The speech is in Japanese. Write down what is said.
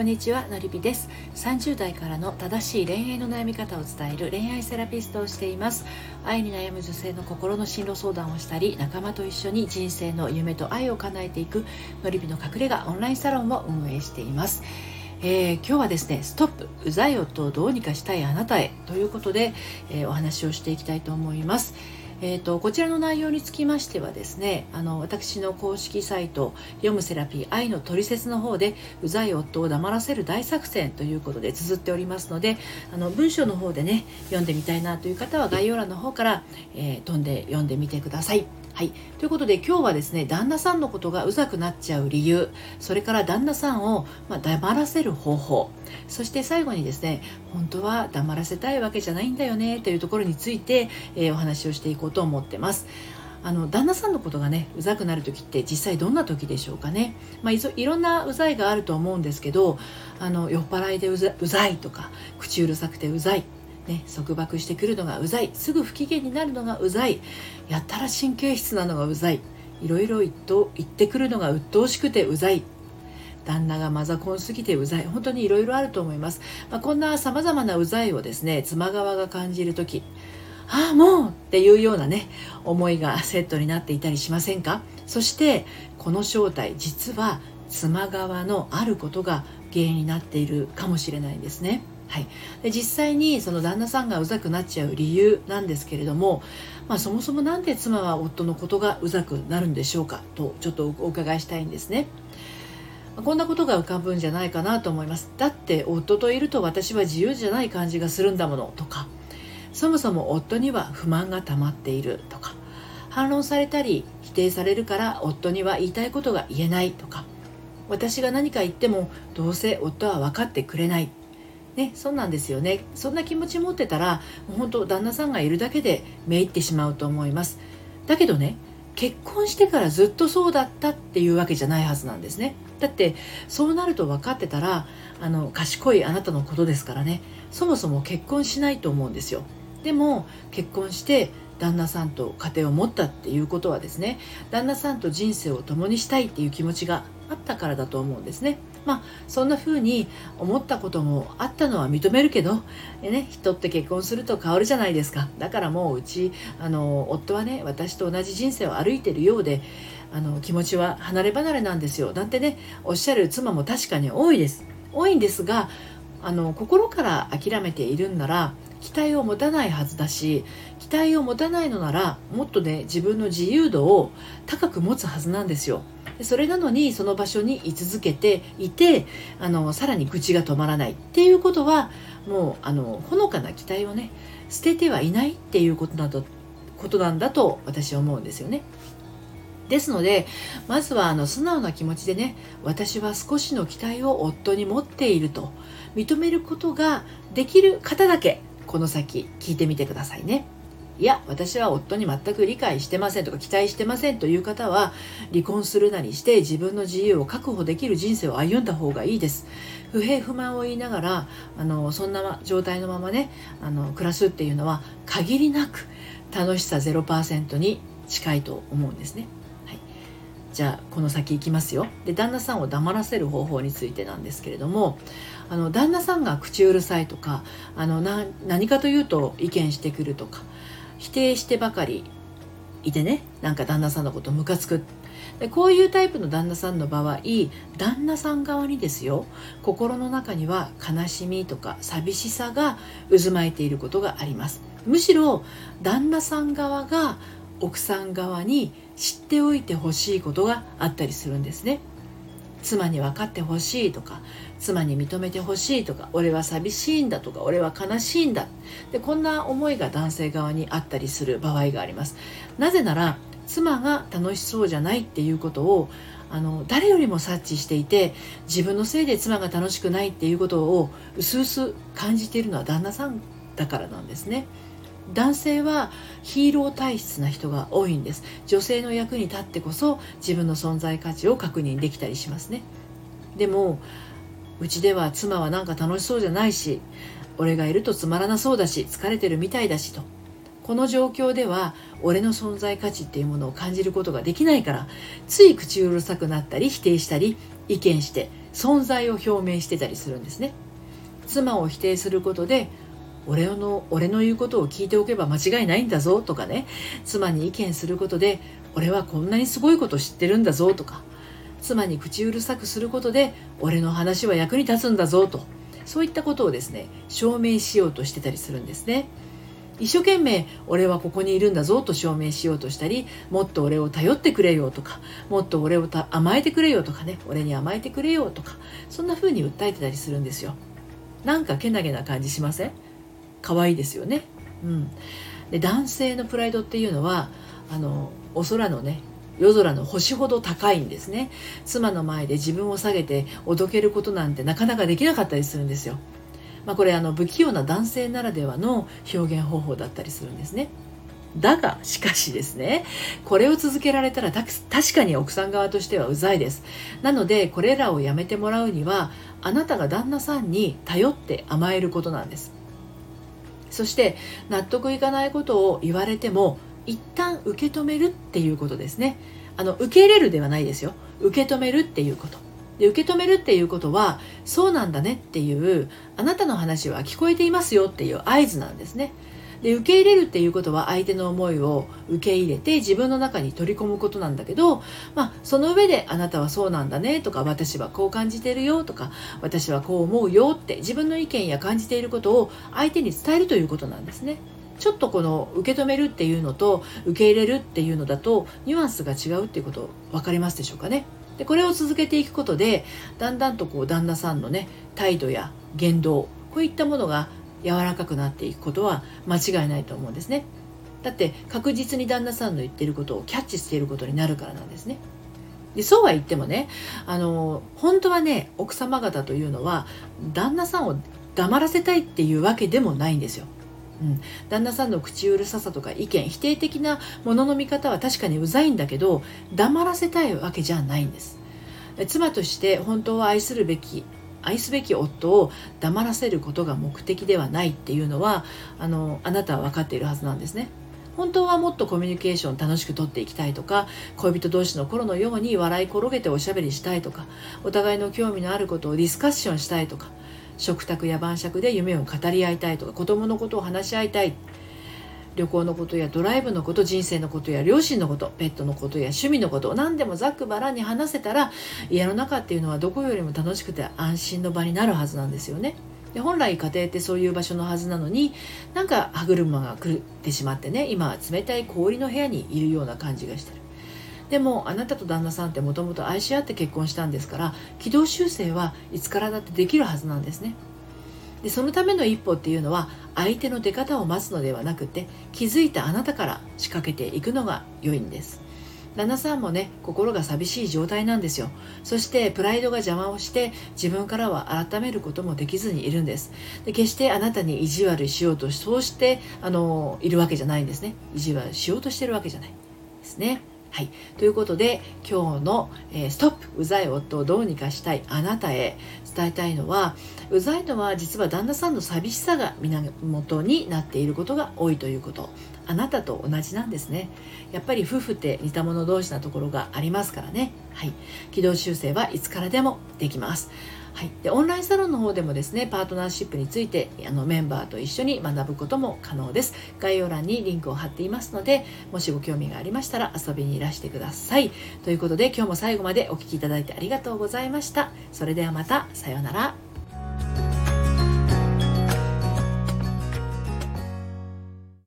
こんにちはのりぴです。30代からの正しい恋愛の悩み方を伝える恋愛セラピストをしています。愛に悩む女性の心の進路相談をしたり仲間と一緒に人生の夢と愛を叶えていくのりぴの隠れ家オンラインサロンを運営しています。えー、今日はですね「ストップうざい夫をどうにかしたいあなたへ」ということで、えー、お話をしていきたいと思います。えーと、こちらの内容につきましてはですねあの私の公式サイト「読むセラピー愛のトリセツ」の方で「うざい夫を黙らせる大作戦」ということで綴っておりますのであの文章の方でね読んでみたいなという方は概要欄の方から、えー、飛んで読んでみてください。はい。ということで今日はですね、旦那さんのことがうざくなっちゃう理由、それから旦那さんを、まあ、黙らせる方法、そして最後にですね、本当は黙らせたいわけじゃないんだよねというところについて、えー、お話をしていこうと思ってます。あの旦那さんのことがねうざくなる時って実際どんな時でしょうかね、まあ、いろんなうざいがあると思うんですけどあの酔っ払いでうざうざいとか口うるさくてうざいね、束縛してくるのがうざい。すぐ不機嫌になるのがうざい。やったら神経質なのがうざい。いろいろ言ってくるのが鬱陶しくてうざい。旦那がマザコンすぎてうざい。本当にいろいろあると思います、まあ、こんなさまざまなうざいをですね妻側が感じる時ああもうっていうようなね思いがセットになっていたりしませんか？そしてこの正体実は妻側のあることが原因になっているかもしれないんですね。はい、で実際にその旦那さんがうざくなっちゃう理由なんですけれども、まあ、そもそも何で妻は夫のことがうざくなるんでしょうかとちょっとお伺いしたいんですね。こんなことが浮かぶんじゃないかなと思います。だって夫といると私は自由じゃない感じがするんだものとかそもそも夫には不満が溜まっているとか反論されたり否定されるから夫には言いたいことが言えないとか私が何か言ってもどうせ夫は分かってくれないね、そうなんですよね。そんな気持ち持ってたらもう本当旦那さんがいるだけでめいってしまうと思います。だけどね結婚してからずっとそうだったっていうわけじゃないはずなんですね。だってそうなると分かってたらあの賢いあなたのことですからね。そもそも結婚しないと思うんですよ。でも結婚して旦那さんと家庭を持ったっていうことはですね旦那さんと人生を共にしたいっていう気持ちがあったからだと思うんですね。まあそんな風に思ったこともあったのは認めるけど、ね、人って結婚すると変わるじゃないですか。だからもううちあの夫はね私と同じ人生を歩いてるようであの気持ちは離れ離れなんですよ。なんてねおっしゃる妻も確かに多いです。多いんですがあの心から諦めているんなら期待を持たないはずだし期待を持たないのならもっとね自分の自由度を高く持つはずなんですよそれなのにその場所に居続けていてあのさらに愚痴が止まらないっていうことはもうあのほのかな期待をね捨ててはいないっていうことなどことなんだと私は思うんですよね。ですのでまずはあの素直な気持ちでね私は少しの期待を夫に持っていると認めることができる方だけこの先聞いてみてくださいね。いや私は夫に全く理解してませんとか期待してませんという方は離婚するなりして自分の自由を確保できる人生を歩んだ方がいいです不平不満を言いながらあのそんな状態のままねあの暮らすっていうのは限りなく楽しさ0%に近いと思うんですねじゃあこの先いきますよ。で旦那さんを黙らせる方法についてなんですけれどもあの旦那さんが口うるさいとかあのな何かというと意見してくるとか否定してばかりいてねなんか旦那さんのことムカつく。でこういうタイプの旦那さんの場合旦那さん側にですよ心の中には悲しみとか寂しさが渦巻いていることがあります。むしろ旦那さん側が奥さん側に知っておいてほしいことがあったりするんですね。妻に分かってほしいとか妻に認めてほしいとか俺は寂しいんだとか俺は悲しいんだ。でこんな思いが男性側にあったりする場合があります。なぜなら妻が楽しそうじゃないっていうことをあの誰よりも察知していて自分のせいで妻が楽しくないっていうことを薄々感じているのは旦那さんだからなんですね。男性はヒーロー体質な人が多いんです。女性の役に立ってこそ自分の存在価値を確認できたりしますね。でもうちでは妻はなんか楽しそうじゃないし俺がいるとつまらなそうだし疲れてるみたいだしと。この状況では俺の存在価値っていうものを感じることができないからつい口うるさくなったり否定したり意見して存在を表明してたりするんですね。妻を否定することで俺の俺の言うことを聞いておけば間違いないんだぞとかね。妻に意見することで俺はこんなにすごいこと知ってるんだぞとか。妻に口うるさくすることで俺の話は役に立つんだぞと。そういったことをですね証明しようとしてたりするんですね。一生懸命俺はここにいるんだぞと証明しようとしたりもっと俺を頼ってくれよとかもっと俺を甘えてくれよとかね。俺に甘えてくれよとか。そんな風に訴えてたりするんですよ。なんかけなげな感じしません？可愛いですよね。うん。で男性のプライドっていうのはあのお空のね夜空の星ほど高いんですね。妻の前で自分を下げておどけることなんてなかなかできなかったりするんですよ。まあ、これあの不器用な男性ならではの表現方法だったりするんですね。だがしかしですねこれを続けられたら確かに奥さん側としてはうざいです。なのでこれらをやめてもらうにはあなたが旦那さんに頼って甘えることなんです。そして納得いかないことを言われても一旦受け止めるっていうことですね。あの受け入れるではないですよ。受け止めるっていうこと。で受け止めるっていうことはそうなんだねっていうあなたの話は聞こえていますよっていう合図なんですね。で受け入れるっていうことは相手の思いを受け入れて自分の中に取り込むことなんだけど、まあ、その上であなたはそうなんだねとか私はこう感じてるよとか私はこう思うよって自分の意見や感じていることを相手に伝えるということなんですね。ちょっとこの受け止めるっていうのと受け入れるっていうのだとニュアンスが違うっていうこと分かりますでしょうかね。でこれを続けていくことでだんだんとこう旦那さんのね態度や言動こういったものが柔らかくなっていくことは間違いないと思うんですね。だって確実に旦那さんの言ってることをキャッチしていることになるからなんですね。でそうは言ってもねあの本当はね奥様方というのは旦那さんを黙らせたいっていうわけでもないんですよ。うん、旦那さんの口うるささとか意見否定的なものの見方は確かにうざいんだけど黙らせたいわけじゃないんです。妻として本当は愛するべき愛すべき夫を黙らせることが目的ではないっていうのはあのあなたは分かっているはずなんですね。本当はもっとコミュニケーション楽しくとっていきたいとか恋人同士の頃のように笑い転げておしゃべりしたいとかお互いの興味のあることをディスカッションしたいとか食卓や晩酌で夢を語り合いたいとか子供のことを話し合いたい旅行のことやドライブのこと人生のことや両親のことペットのことや趣味のこと何でもざっくばらんに話せたら家の中っていうのはどこよりも楽しくて安心の場になるはずなんですよね。で本来家庭ってそういう場所のはずなのになんか歯車が狂ってしまってね今は冷たい氷の部屋にいるような感じがしてるでもあなたと旦那さんってもともと愛し合って結婚したんですから軌道修正はいつからだってできるはずなんですねでそのための一歩っていうのは相手の出方を待つのではなくて気づいたあなたから仕掛けていくのが良いんです。旦那さんもね心が寂しい状態なんですよ。そしてプライドが邪魔をして自分からは改めることもできずにいるんです。で決してあなたに意地悪しようとそうしてあのいるわけじゃないんですね。意地悪しようとしてるわけじゃない。ですね。はい、ということで今日の、えー、ストップうざい夫をどうにかしたいあなたへ伝えたいのはうざいのは実は旦那さんの寂しさが源になっていることが多いということ。あなたと同じなんですね。やっぱり夫婦って似た者同士なところがありますからね。はい。軌道修正はいつからでもできます。はい、でオンラインサロンの方でもですねパートナーシップについてあのメンバーと一緒に学ぶことも可能です。概要欄にリンクを貼っていますのでもしご興味がありましたら遊びにいらしてください。ということで今日も最後までお聴きいただいてありがとうございました。それではまたさようなら。